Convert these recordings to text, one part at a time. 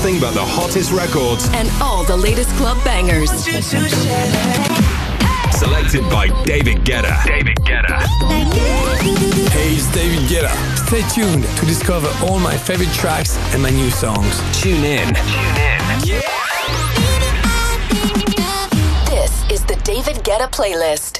nothing but the hottest records and all the latest club bangers. Selected by David Guetta. David Guetta. Hey, it's David Guetta. Stay tuned to discover all my favorite tracks and my new songs. Tune in. Tune in. This is the David Guetta playlist.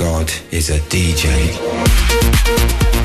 you. Anywhere with you.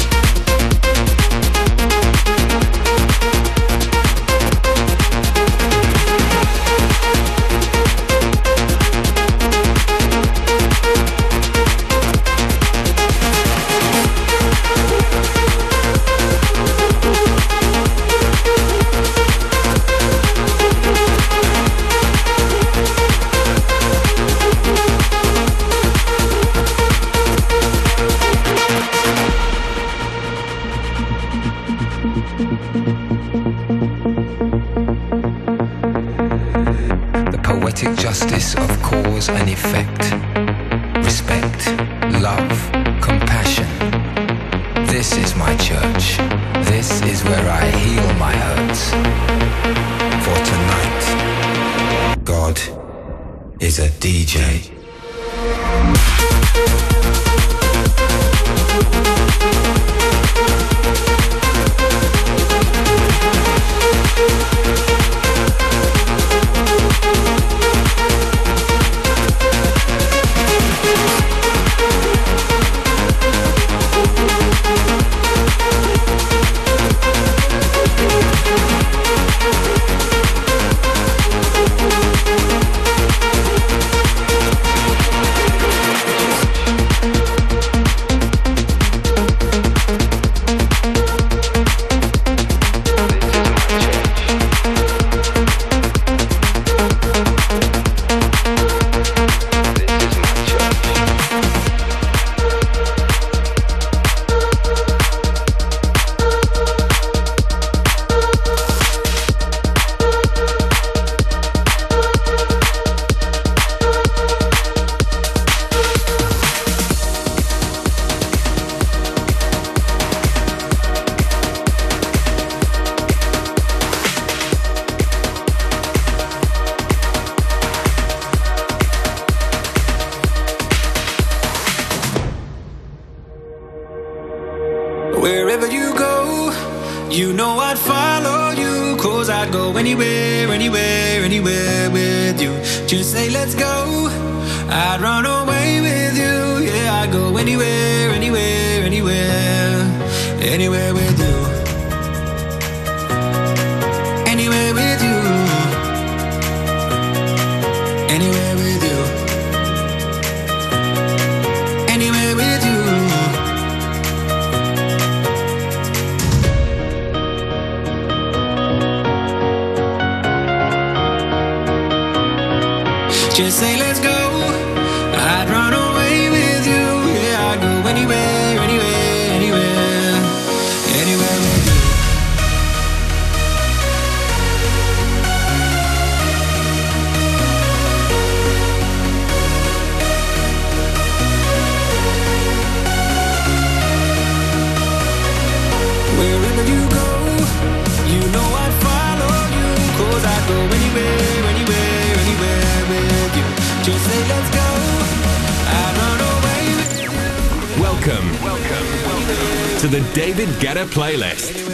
To the David Guetta playlist.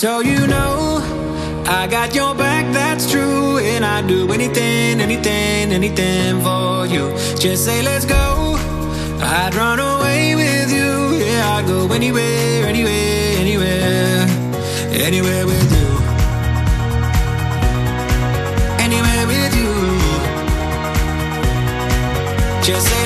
So you know, I got your back, that's true. And I'd do anything, anything, anything for you. Just say, let's go. I'd run away with you. Yeah, I'd go anywhere, anywhere, anywhere, anywhere with you. Anywhere with you. Just say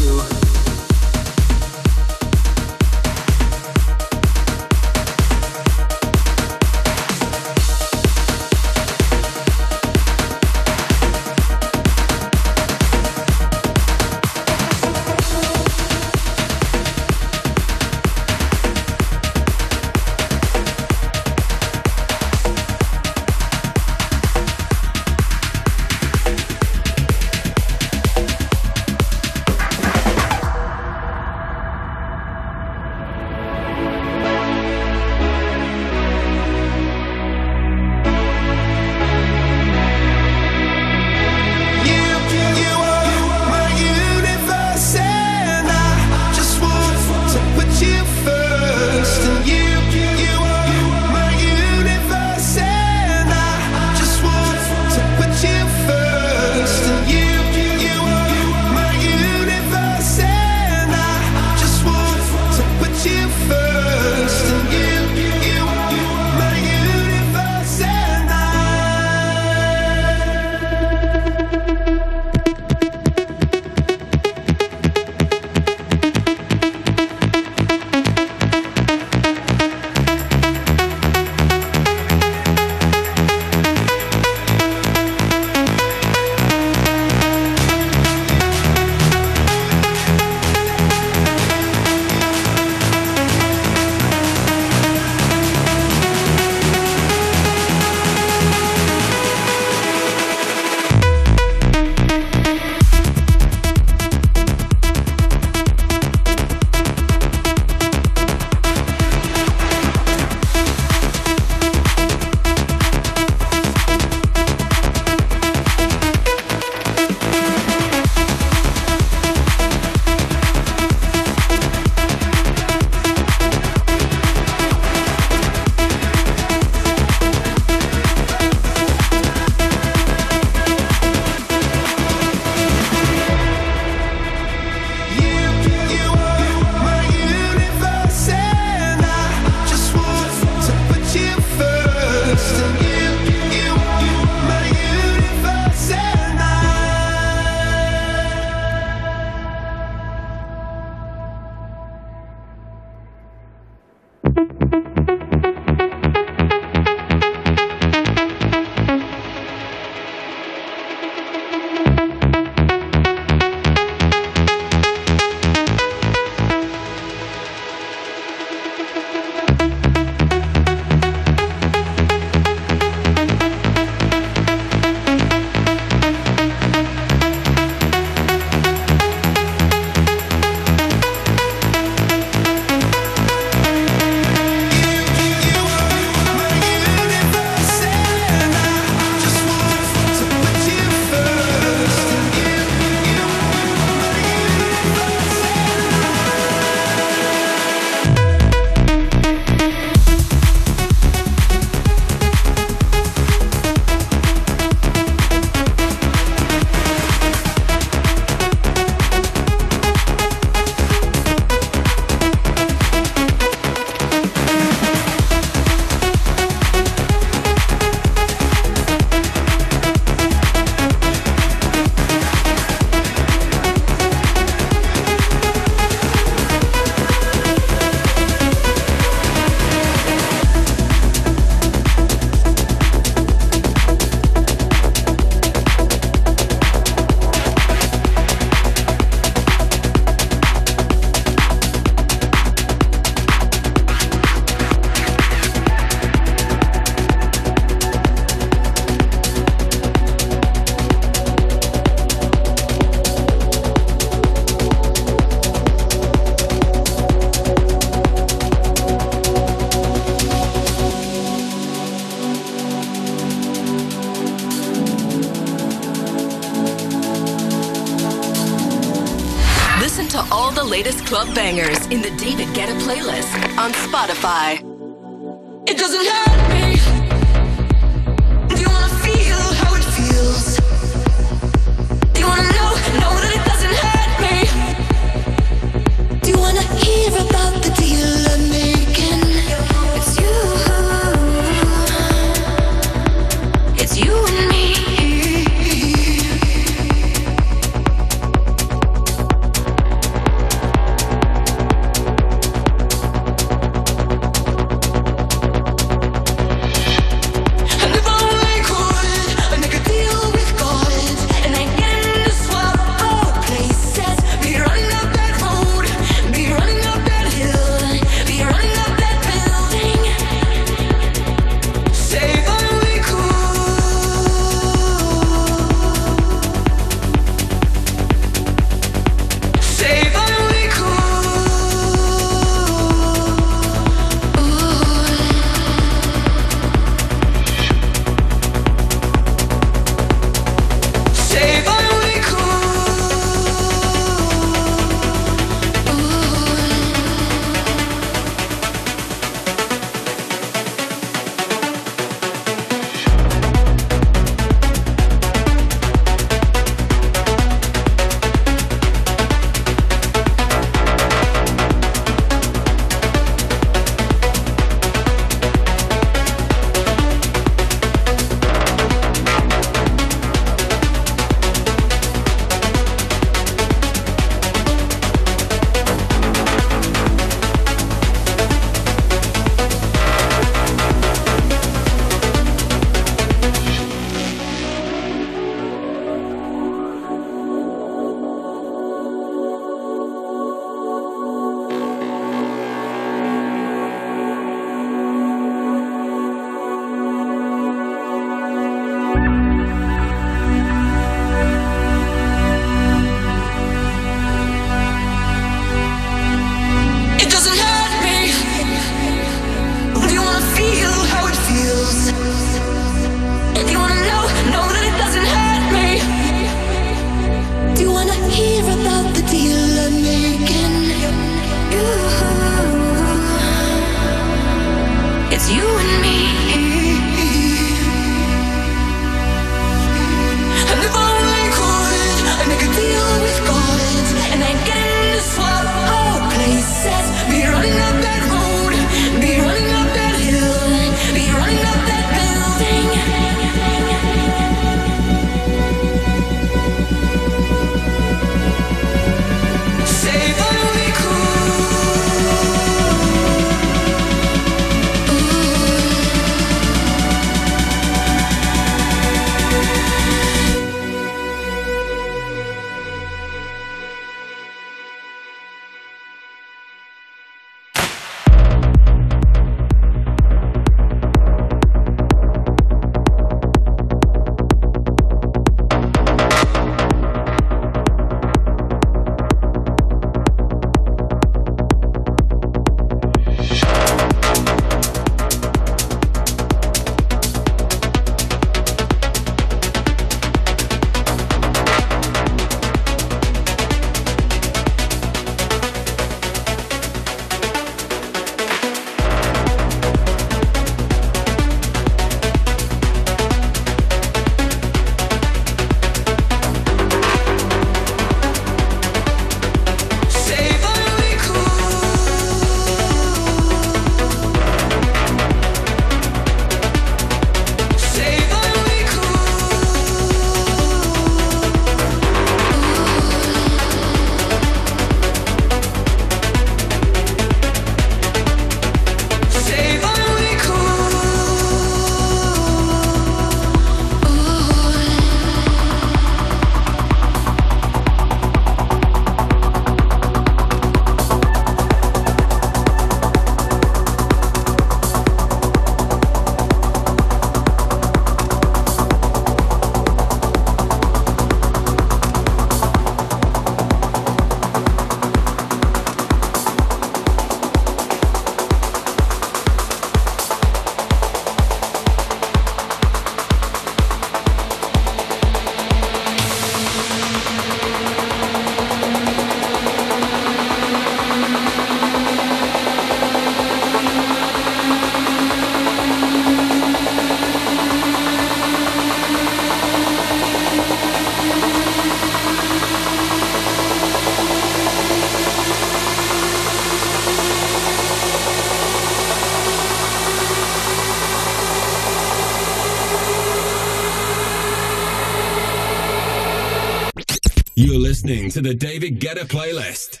to the David Guetta playlist.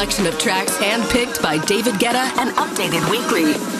Selection of tracks handpicked by David Guetta and updated weekly.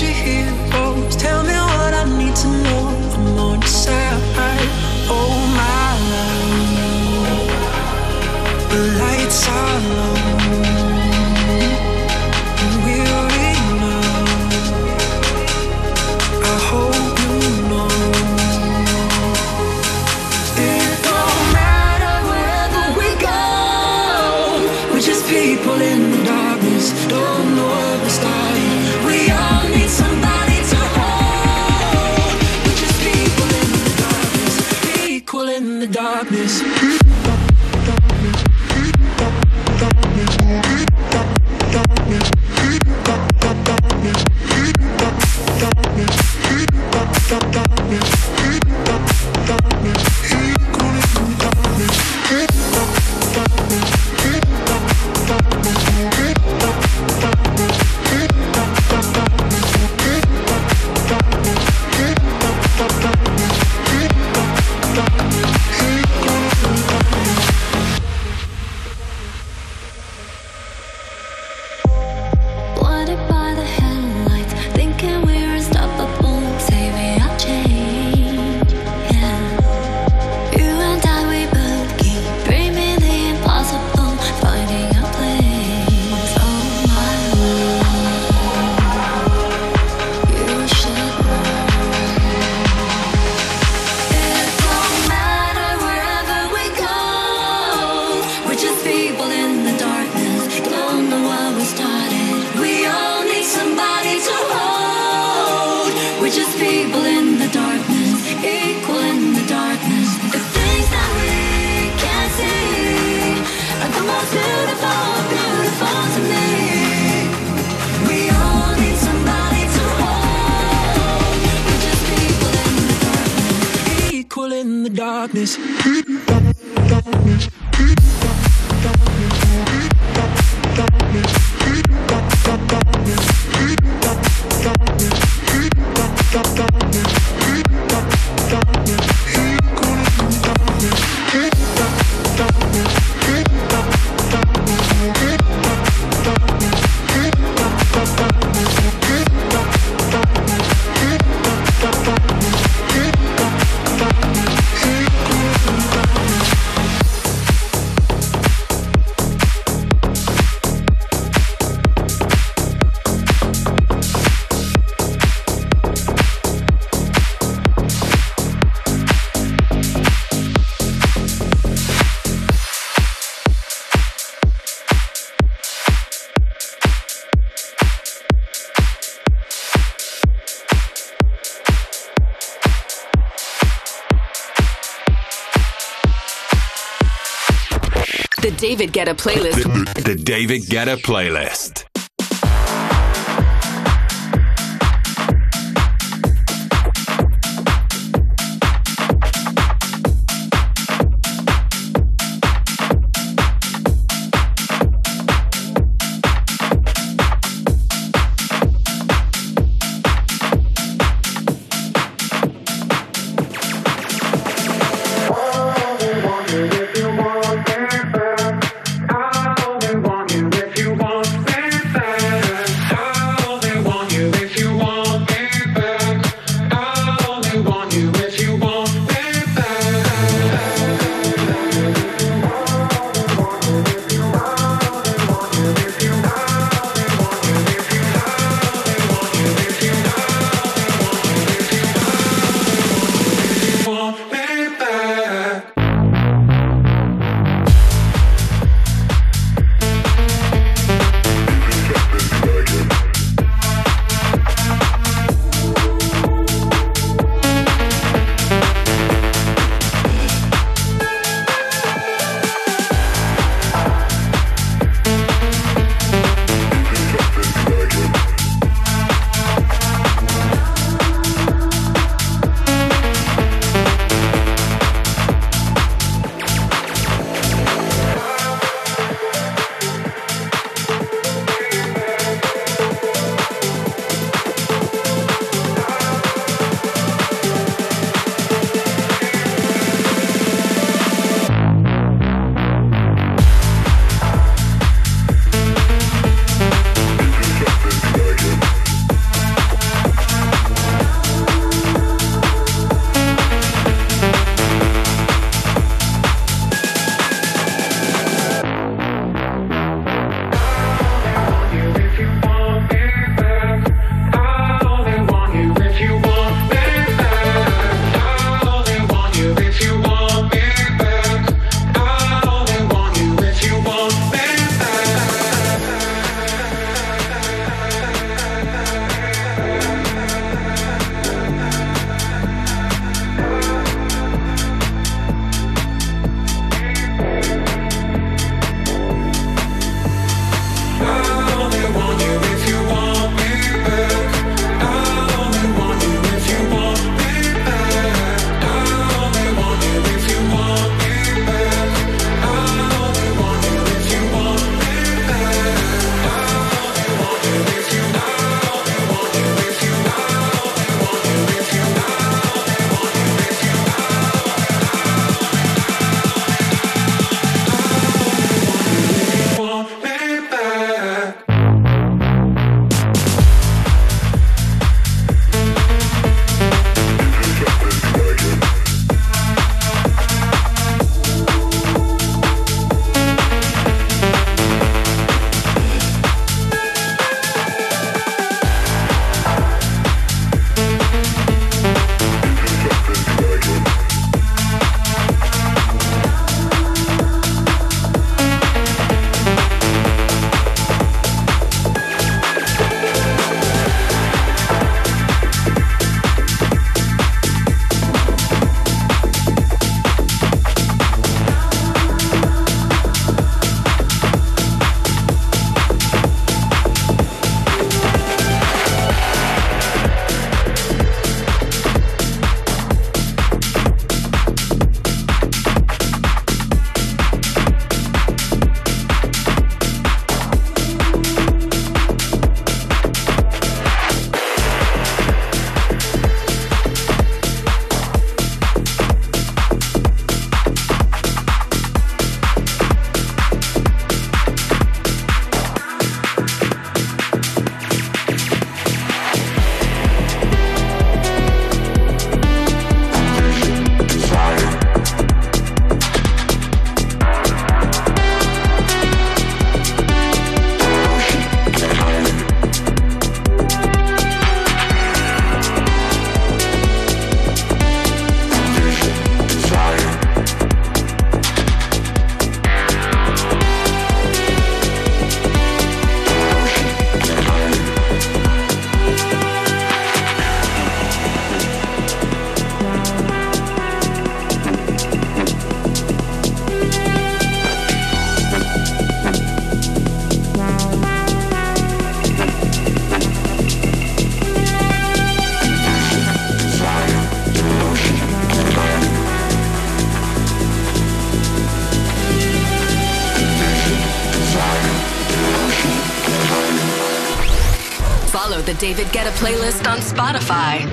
you here this. David Guetta playlist. The, the David Guetta playlist. David Guetta playlist on Spotify.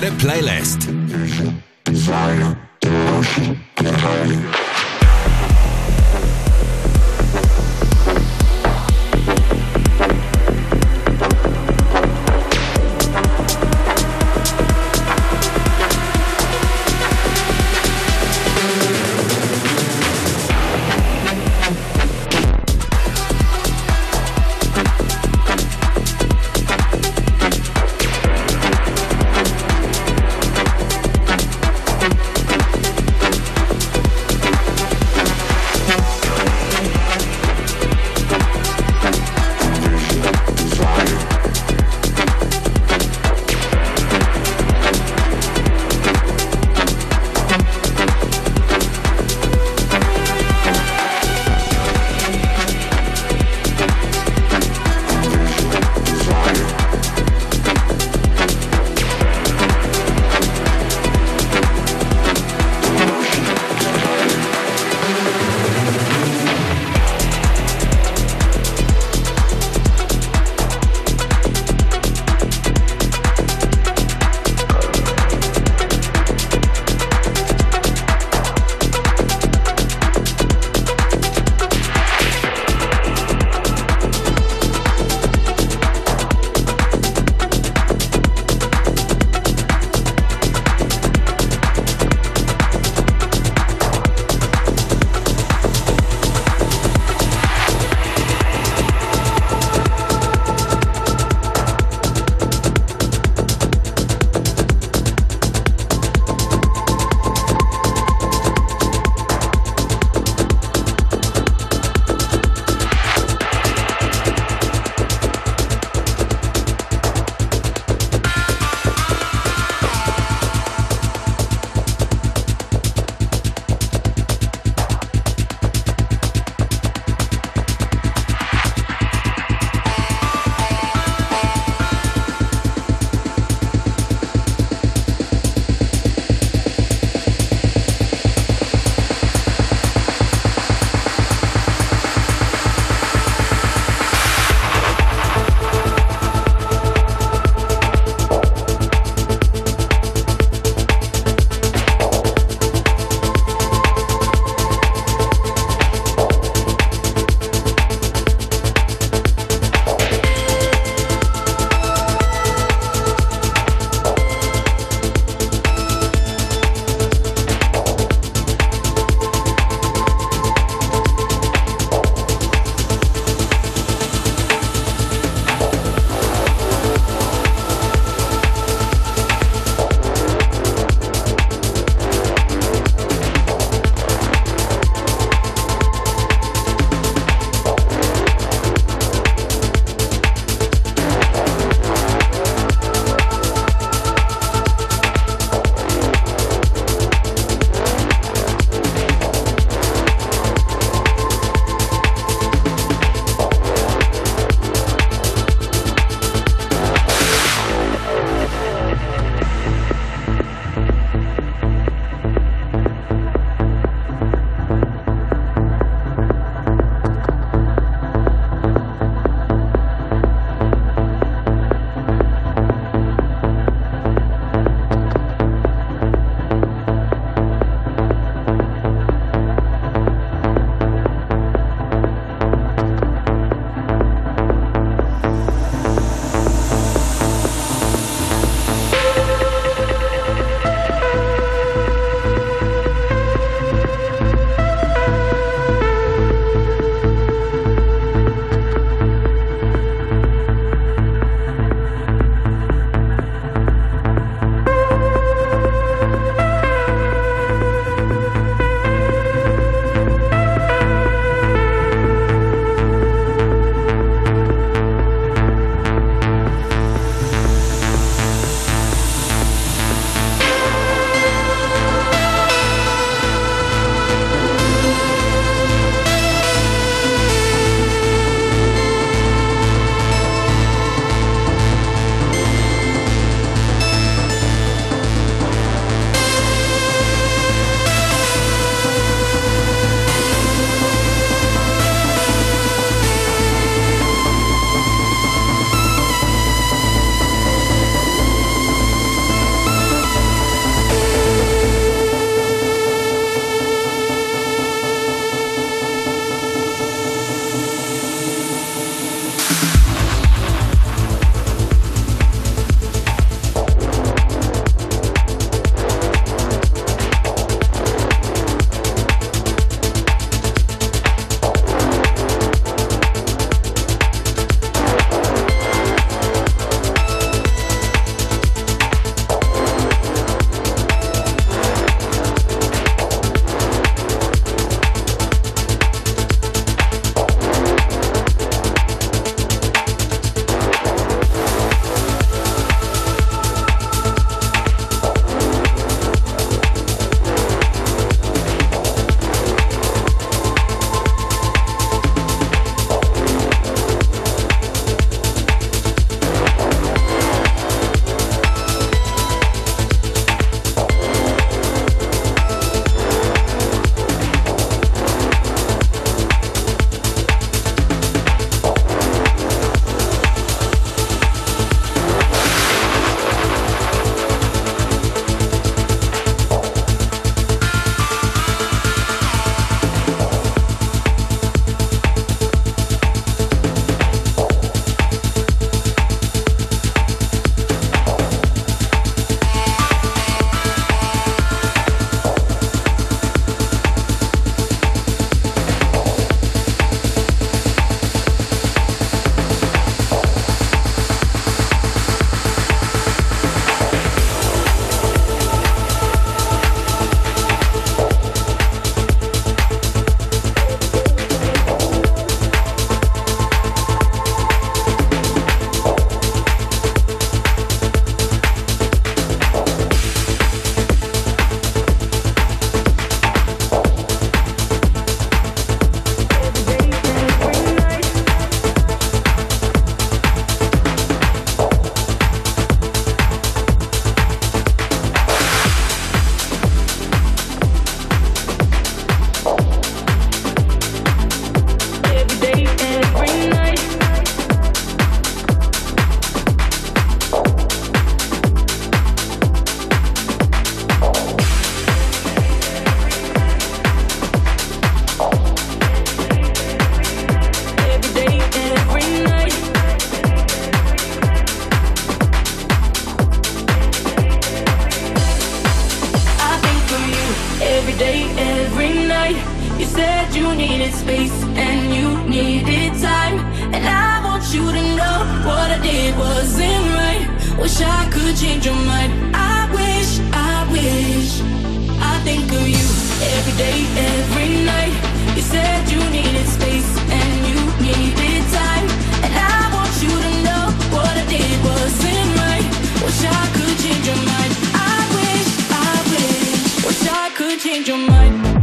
David Guetta playlist. You to know what I did wasn't right. Wish I could change your mind. I wish, I wish. I think of you every day, every night. You said you needed space and you needed time. And I want you to know what I did wasn't right. Wish I could change your mind. I wish, I wish. Wish I could change your mind.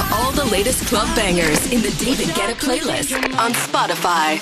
to all the latest club bangers in the David Guetta playlist on Spotify.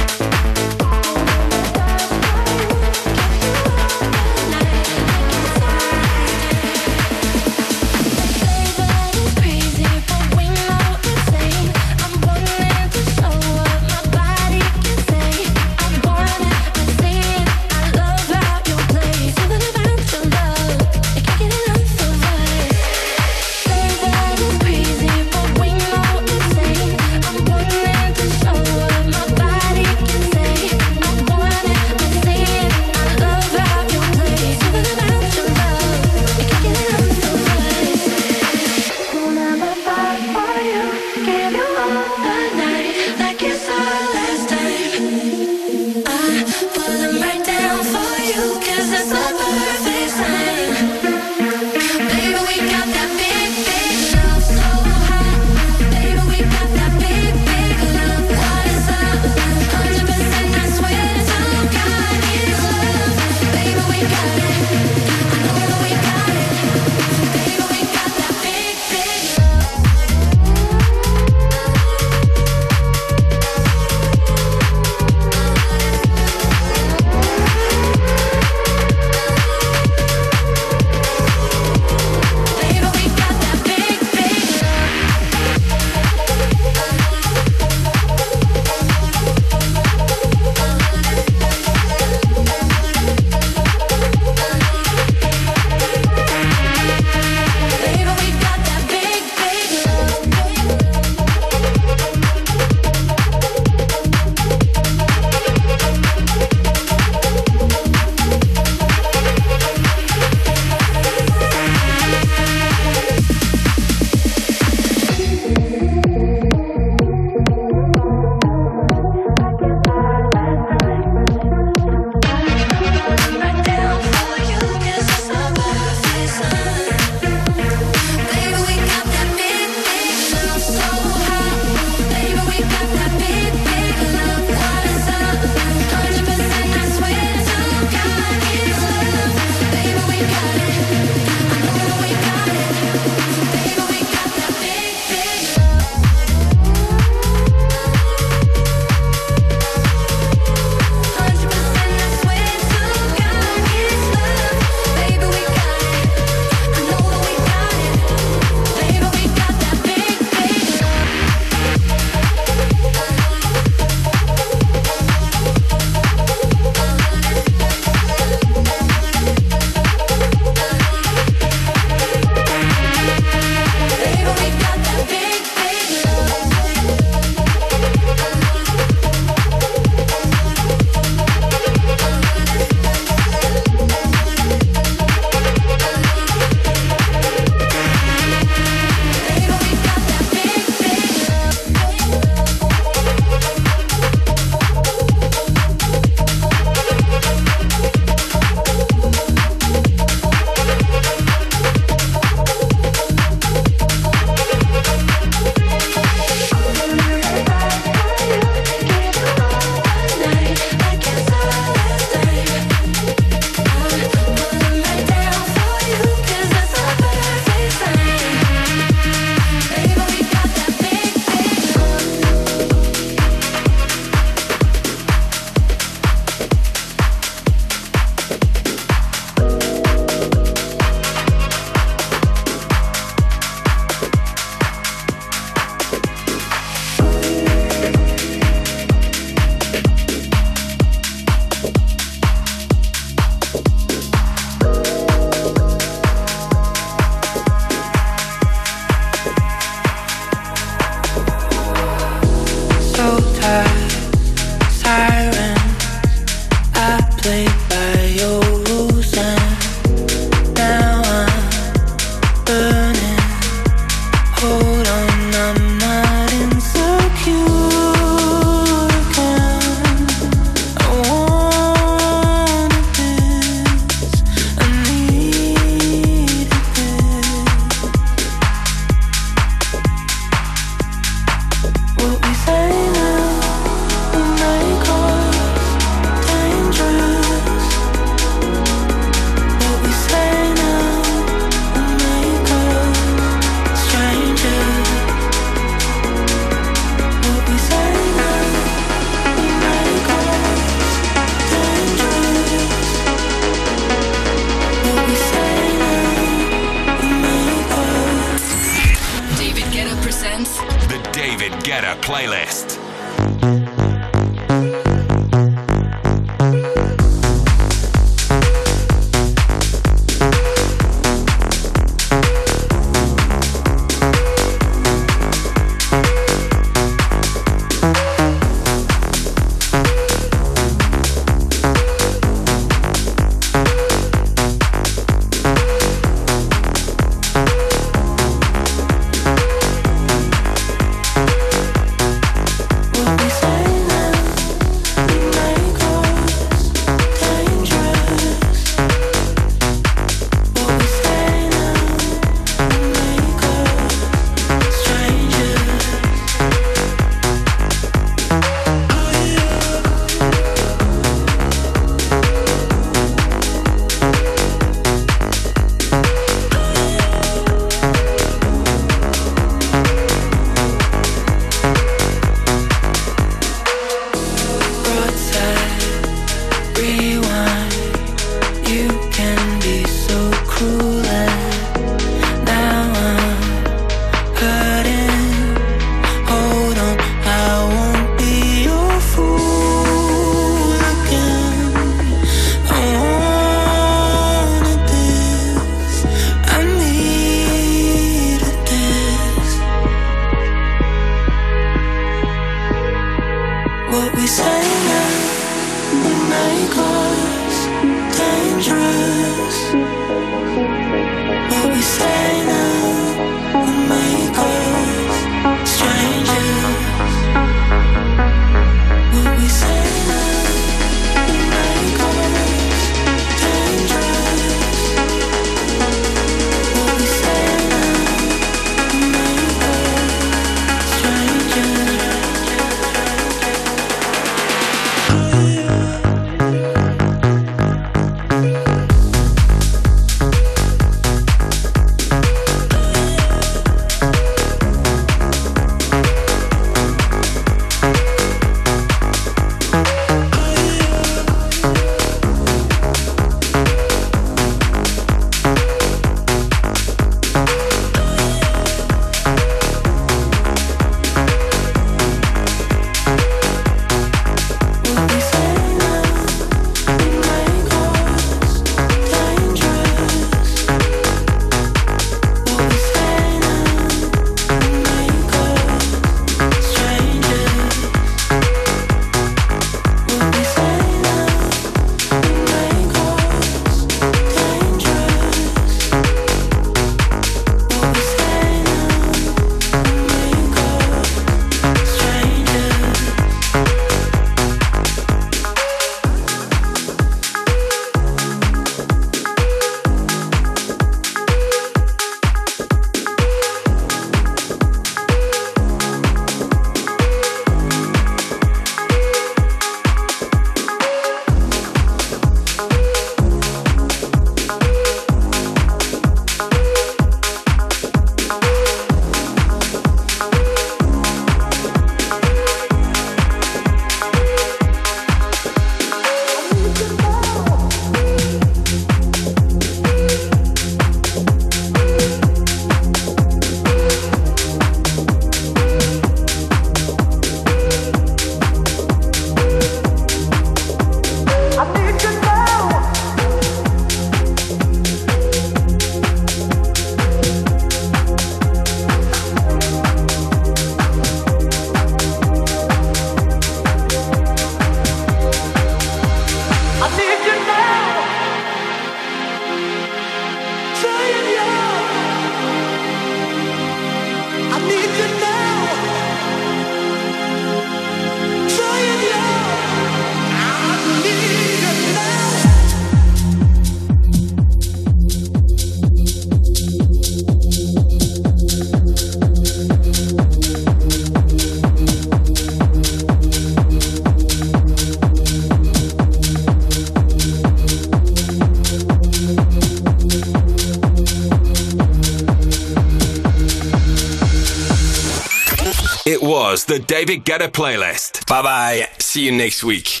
The David Guetta playlist. Bye bye. See you next week.